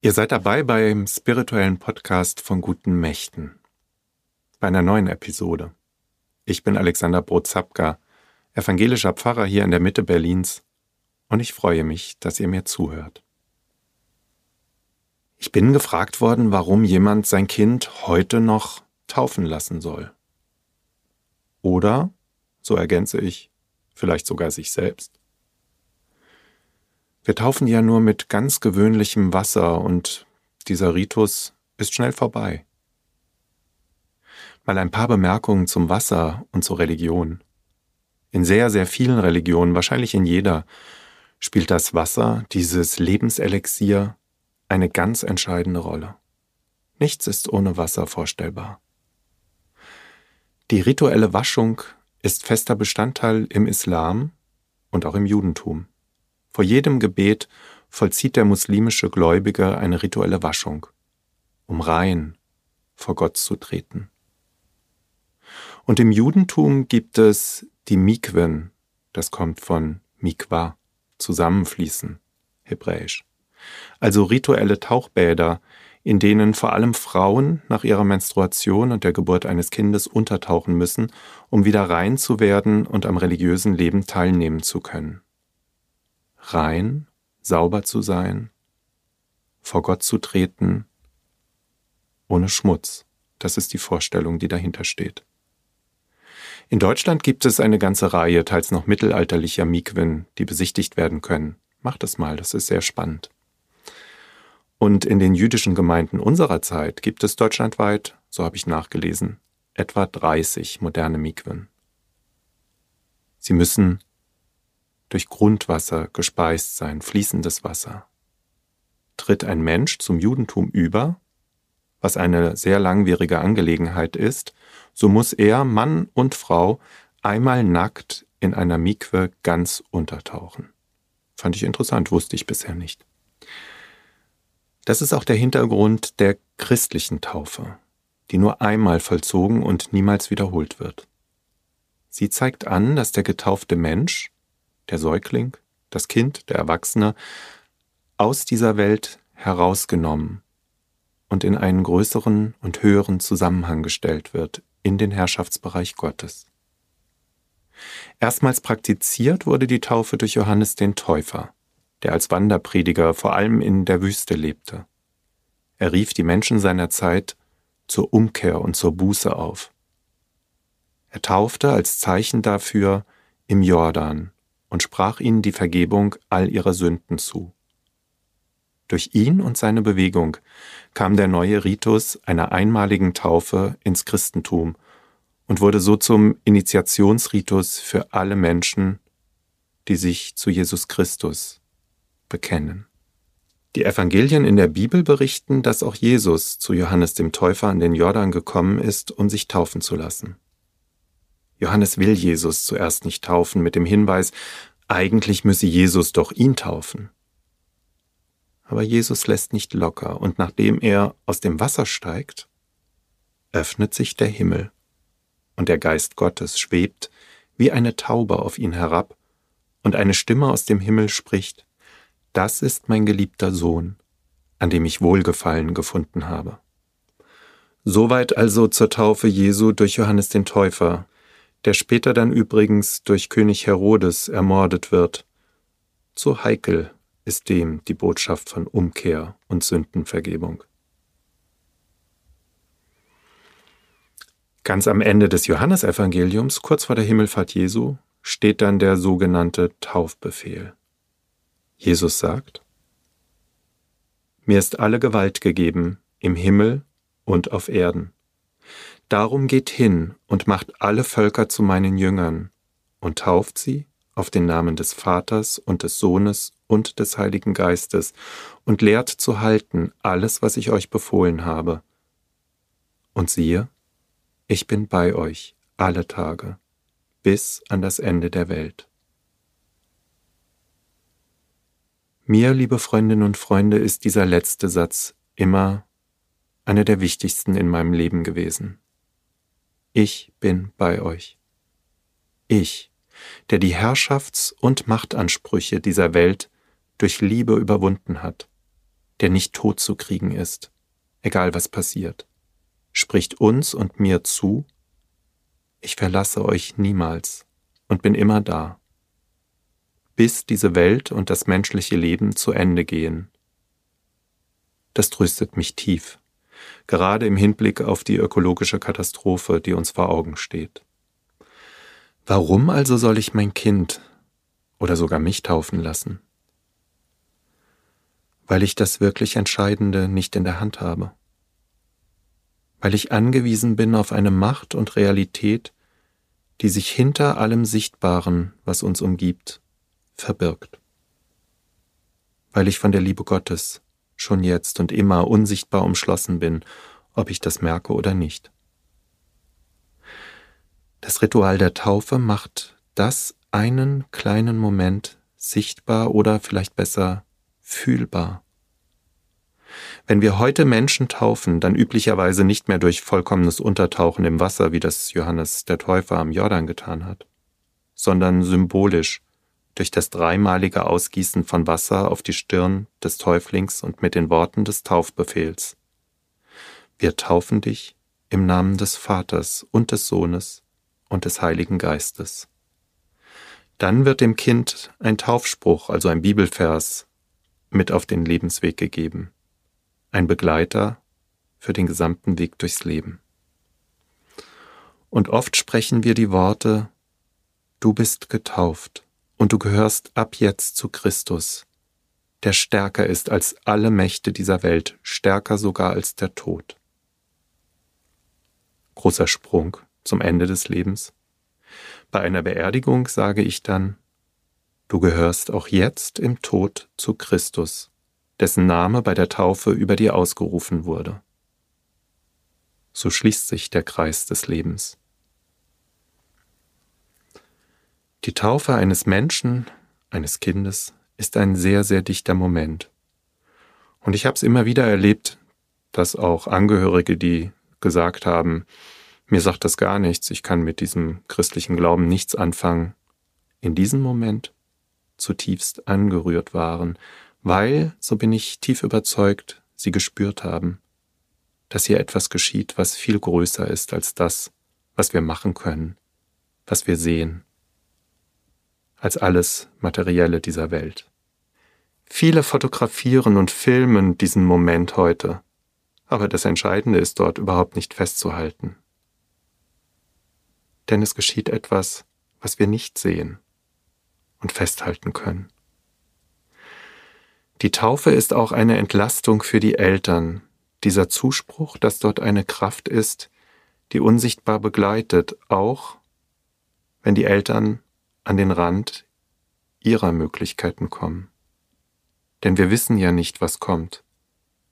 Ihr seid dabei beim spirituellen Podcast von guten Mächten. Bei einer neuen Episode. Ich bin Alexander Brotzapka, evangelischer Pfarrer hier in der Mitte Berlins und ich freue mich, dass ihr mir zuhört. Ich bin gefragt worden, warum jemand sein Kind heute noch taufen lassen soll. Oder, so ergänze ich, vielleicht sogar sich selbst. Wir taufen ja nur mit ganz gewöhnlichem Wasser und dieser Ritus ist schnell vorbei. Mal ein paar Bemerkungen zum Wasser und zur Religion. In sehr, sehr vielen Religionen, wahrscheinlich in jeder, spielt das Wasser, dieses Lebenselixier, eine ganz entscheidende Rolle. Nichts ist ohne Wasser vorstellbar. Die rituelle Waschung ist fester Bestandteil im Islam und auch im Judentum. Vor jedem Gebet vollzieht der muslimische Gläubige eine rituelle Waschung, um rein vor Gott zu treten. Und im Judentum gibt es die Mikwen, das kommt von Mikwa, zusammenfließen, hebräisch. Also rituelle Tauchbäder, in denen vor allem Frauen nach ihrer Menstruation und der Geburt eines Kindes untertauchen müssen, um wieder rein zu werden und am religiösen Leben teilnehmen zu können rein, sauber zu sein, vor Gott zu treten, ohne Schmutz. Das ist die Vorstellung, die dahinter steht. In Deutschland gibt es eine ganze Reihe teils noch mittelalterlicher Mikwen, die besichtigt werden können. Macht es mal, das ist sehr spannend. Und in den jüdischen Gemeinden unserer Zeit gibt es deutschlandweit, so habe ich nachgelesen, etwa 30 moderne Mikwen. Sie müssen durch Grundwasser gespeist sein, fließendes Wasser. Tritt ein Mensch zum Judentum über, was eine sehr langwierige Angelegenheit ist, so muss er, Mann und Frau, einmal nackt in einer Mikwe ganz untertauchen. Fand ich interessant, wusste ich bisher nicht. Das ist auch der Hintergrund der christlichen Taufe, die nur einmal vollzogen und niemals wiederholt wird. Sie zeigt an, dass der getaufte Mensch der Säugling, das Kind, der Erwachsene, aus dieser Welt herausgenommen und in einen größeren und höheren Zusammenhang gestellt wird, in den Herrschaftsbereich Gottes. Erstmals praktiziert wurde die Taufe durch Johannes den Täufer, der als Wanderprediger vor allem in der Wüste lebte. Er rief die Menschen seiner Zeit zur Umkehr und zur Buße auf. Er taufte als Zeichen dafür im Jordan, und sprach ihnen die Vergebung all ihrer Sünden zu. Durch ihn und seine Bewegung kam der neue Ritus einer einmaligen Taufe ins Christentum und wurde so zum Initiationsritus für alle Menschen, die sich zu Jesus Christus bekennen. Die Evangelien in der Bibel berichten, dass auch Jesus zu Johannes dem Täufer an den Jordan gekommen ist, um sich taufen zu lassen. Johannes will Jesus zuerst nicht taufen mit dem Hinweis, eigentlich müsse Jesus doch ihn taufen. Aber Jesus lässt nicht locker, und nachdem er aus dem Wasser steigt, öffnet sich der Himmel, und der Geist Gottes schwebt wie eine Taube auf ihn herab, und eine Stimme aus dem Himmel spricht, Das ist mein geliebter Sohn, an dem ich Wohlgefallen gefunden habe. Soweit also zur Taufe Jesu durch Johannes den Täufer, der später dann übrigens durch König Herodes ermordet wird. So heikel ist dem die Botschaft von Umkehr und Sündenvergebung. Ganz am Ende des Johannesevangeliums, kurz vor der Himmelfahrt Jesu, steht dann der sogenannte Taufbefehl. Jesus sagt, Mir ist alle Gewalt gegeben im Himmel und auf Erden. Darum geht hin und macht alle Völker zu meinen Jüngern und tauft sie auf den Namen des Vaters und des Sohnes und des Heiligen Geistes und lehrt zu halten alles, was ich euch befohlen habe. Und siehe, ich bin bei euch alle Tage, bis an das Ende der Welt. Mir, liebe Freundinnen und Freunde, ist dieser letzte Satz immer einer der wichtigsten in meinem Leben gewesen. Ich bin bei euch. Ich, der die Herrschafts- und Machtansprüche dieser Welt durch Liebe überwunden hat der nicht tot zu kriegen ist, egal was passiert, spricht uns und mir zu, ich verlasse euch niemals und bin immer da, bis diese Welt und das menschliche Leben zu Ende gehen. Das tröstet mich tief, gerade im Hinblick auf die ökologische Katastrophe, die uns vor Augen steht. Warum also soll ich mein Kind oder sogar mich taufen lassen? Weil ich das wirklich Entscheidende nicht in der Hand habe. Weil ich angewiesen bin auf eine Macht und Realität, die sich hinter allem Sichtbaren, was uns umgibt, verbirgt. Weil ich von der Liebe Gottes schon jetzt und immer unsichtbar umschlossen bin, ob ich das merke oder nicht. Das Ritual der Taufe macht das einen kleinen Moment sichtbar oder vielleicht besser fühlbar. Wenn wir heute Menschen taufen, dann üblicherweise nicht mehr durch vollkommenes Untertauchen im Wasser, wie das Johannes der Täufer am Jordan getan hat, sondern symbolisch durch das dreimalige Ausgießen von Wasser auf die Stirn des Täuflings und mit den Worten des Taufbefehls. Wir taufen dich im Namen des Vaters und des Sohnes und des Heiligen Geistes. Dann wird dem Kind ein Taufspruch, also ein Bibelvers, mit auf den Lebensweg gegeben ein Begleiter für den gesamten Weg durchs Leben. Und oft sprechen wir die Worte, du bist getauft und du gehörst ab jetzt zu Christus, der stärker ist als alle Mächte dieser Welt, stärker sogar als der Tod. Großer Sprung zum Ende des Lebens. Bei einer Beerdigung sage ich dann, du gehörst auch jetzt im Tod zu Christus, dessen Name bei der Taufe über dir ausgerufen wurde. So schließt sich der Kreis des Lebens. Die Taufe eines Menschen, eines Kindes, ist ein sehr, sehr dichter Moment. Und ich habe es immer wieder erlebt, dass auch Angehörige, die gesagt haben, mir sagt das gar nichts, ich kann mit diesem christlichen Glauben nichts anfangen, in diesem Moment zutiefst angerührt waren, weil, so bin ich tief überzeugt, sie gespürt haben, dass hier etwas geschieht, was viel größer ist als das, was wir machen können, was wir sehen, als alles Materielle dieser Welt. Viele fotografieren und filmen diesen Moment heute, aber das Entscheidende ist dort überhaupt nicht festzuhalten. Denn es geschieht etwas, was wir nicht sehen und festhalten können. Die Taufe ist auch eine Entlastung für die Eltern, dieser Zuspruch, dass dort eine Kraft ist, die unsichtbar begleitet, auch wenn die Eltern an den Rand ihrer Möglichkeiten kommen. Denn wir wissen ja nicht, was kommt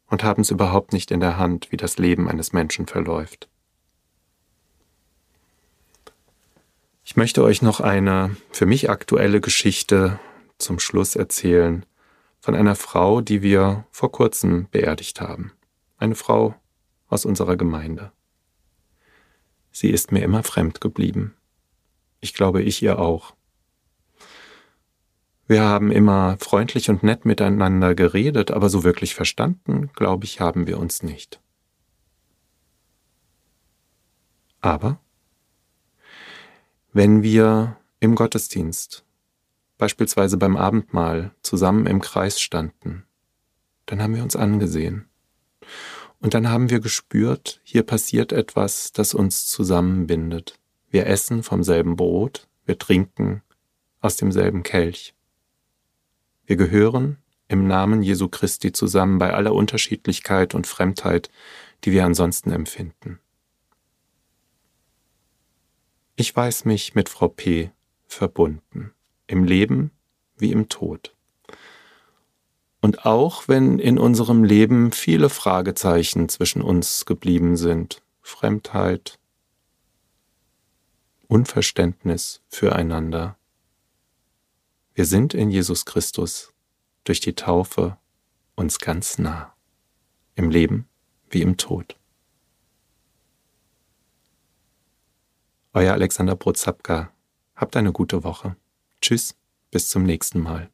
und haben es überhaupt nicht in der Hand, wie das Leben eines Menschen verläuft. Ich möchte euch noch eine für mich aktuelle Geschichte zum Schluss erzählen, von einer Frau, die wir vor kurzem beerdigt haben. Eine Frau aus unserer Gemeinde. Sie ist mir immer fremd geblieben. Ich glaube, ich ihr auch. Wir haben immer freundlich und nett miteinander geredet, aber so wirklich verstanden, glaube ich, haben wir uns nicht. Aber wenn wir im Gottesdienst beispielsweise beim Abendmahl zusammen im Kreis standen, dann haben wir uns angesehen. Und dann haben wir gespürt, hier passiert etwas, das uns zusammenbindet. Wir essen vom selben Brot, wir trinken aus demselben Kelch. Wir gehören im Namen Jesu Christi zusammen bei aller Unterschiedlichkeit und Fremdheit, die wir ansonsten empfinden. Ich weiß mich mit Frau P. verbunden im Leben wie im Tod. Und auch wenn in unserem Leben viele Fragezeichen zwischen uns geblieben sind, Fremdheit, Unverständnis füreinander, wir sind in Jesus Christus durch die Taufe uns ganz nah, im Leben wie im Tod. Euer Alexander Brozapka, habt eine gute Woche. Tschüss, bis zum nächsten Mal.